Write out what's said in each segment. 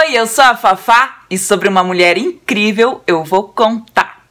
Oi, eu sou a Fafá e sobre uma mulher incrível eu vou contar.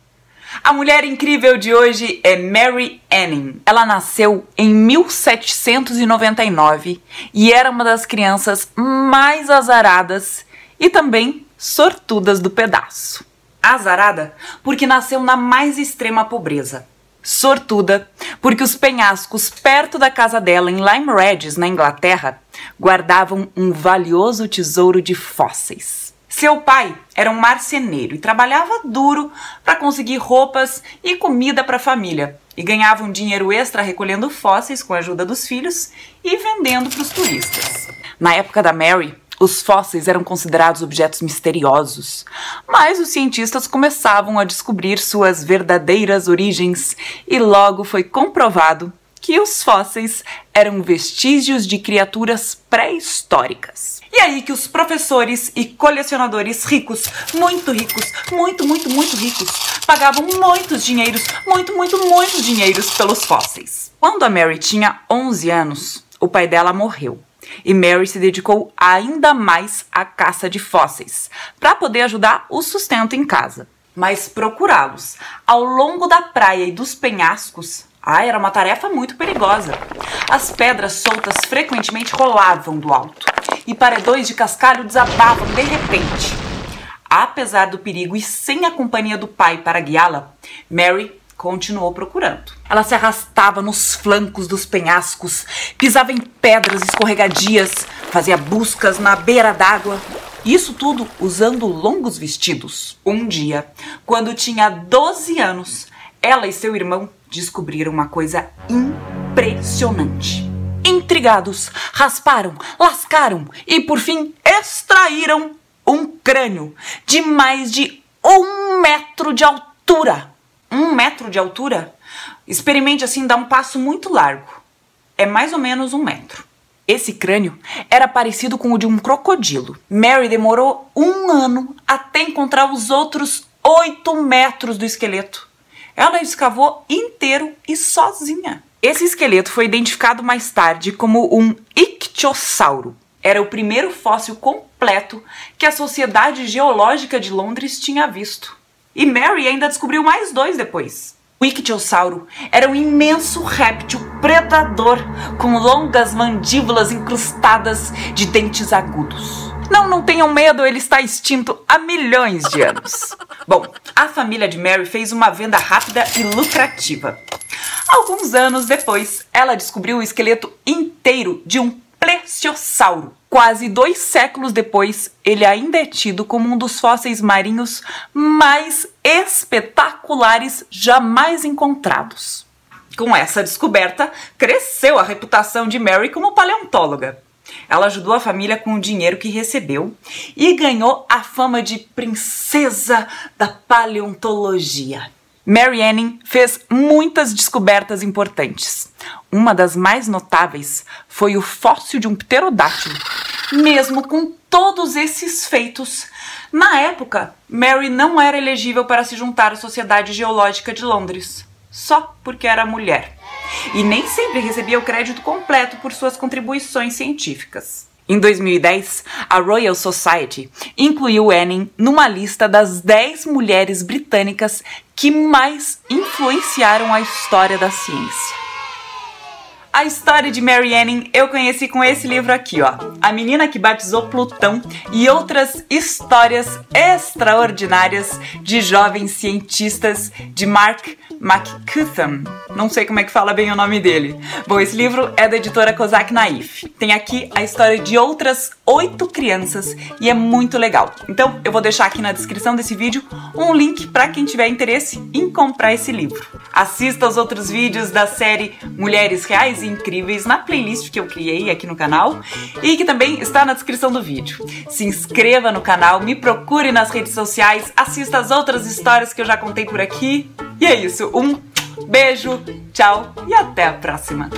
A mulher incrível de hoje é Mary Anning. Ela nasceu em 1799 e era uma das crianças mais azaradas e também sortudas do pedaço. Azarada porque nasceu na mais extrema pobreza. Sortuda porque os penhascos perto da casa dela em Lyme Regis, na Inglaterra, guardavam um valioso tesouro de fósseis. Seu pai era um marceneiro e trabalhava duro para conseguir roupas e comida para a família e ganhava um dinheiro extra recolhendo fósseis com a ajuda dos filhos e vendendo para os turistas. Na época da Mary, os fósseis eram considerados objetos misteriosos, mas os cientistas começavam a descobrir suas verdadeiras origens e logo foi comprovado que os fósseis eram vestígios de criaturas pré-históricas. E aí que os professores e colecionadores ricos, muito ricos, muito, muito, muito ricos, pagavam muitos dinheiros, muito, muito, muitos dinheiros pelos fósseis. Quando a Mary tinha 11 anos, o pai dela morreu e Mary se dedicou ainda mais à caça de fósseis, para poder ajudar o sustento em casa. Mas procurá-los ao longo da praia e dos penhascos ah, era uma tarefa muito perigosa. As pedras soltas frequentemente rolavam do alto e paredões de cascalho desabavam de repente. Apesar do perigo e sem a companhia do pai para guiá-la, Mary continuou procurando. Ela se arrastava nos flancos dos penhascos, pisava em pedras escorregadias, fazia buscas na beira d'água. Isso tudo usando longos vestidos. Um dia, quando tinha 12 anos, ela e seu irmão descobriram uma coisa impressionante. Intrigados, rasparam, lascaram e por fim extraíram um crânio de mais de um metro de altura um metro de altura, experimente assim dar um passo muito largo. É mais ou menos um metro. Esse crânio era parecido com o de um crocodilo. Mary demorou um ano até encontrar os outros oito metros do esqueleto. Ela escavou inteiro e sozinha. Esse esqueleto foi identificado mais tarde como um ictiosauro. Era o primeiro fóssil completo que a Sociedade Geológica de Londres tinha visto. E Mary ainda descobriu mais dois depois. O ictiosauro era um imenso réptil predador com longas mandíbulas incrustadas de dentes agudos. Não, não tenham medo, ele está extinto há milhões de anos. Bom, a família de Mary fez uma venda rápida e lucrativa. Alguns anos depois, ela descobriu o esqueleto inteiro de um plesiosauro. Quase dois séculos depois, ele ainda é tido como um dos fósseis marinhos mais espetaculares jamais encontrados. Com essa descoberta, cresceu a reputação de Mary como paleontóloga. Ela ajudou a família com o dinheiro que recebeu e ganhou a fama de princesa da paleontologia. Mary Anning fez muitas descobertas importantes. Uma das mais notáveis foi o fóssil de um pterodátilo. Mesmo com todos esses feitos, na época, Mary não era elegível para se juntar à Sociedade Geológica de Londres, só porque era mulher. E nem sempre recebia o crédito completo por suas contribuições científicas. Em 2010, a Royal Society incluiu Anning numa lista das 10 mulheres britânicas que mais influenciaram a história da ciência. A história de Mary Anning eu conheci com esse livro aqui, ó. A menina que batizou Plutão e outras histórias extraordinárias de jovens cientistas de Mark McCutham. Não sei como é que fala bem o nome dele. Bom, esse livro é da editora Kozak Naif. Tem aqui a história de outras oito crianças e é muito legal. Então, eu vou deixar aqui na descrição desse vídeo um link para quem tiver interesse em comprar esse livro. Assista aos outros vídeos da série Mulheres Reais e Incríveis na playlist que eu criei aqui no canal e que também está na descrição do vídeo. Se inscreva no canal, me procure nas redes sociais, assista as outras histórias que eu já contei por aqui. E é isso, um beijo, tchau e até a próxima!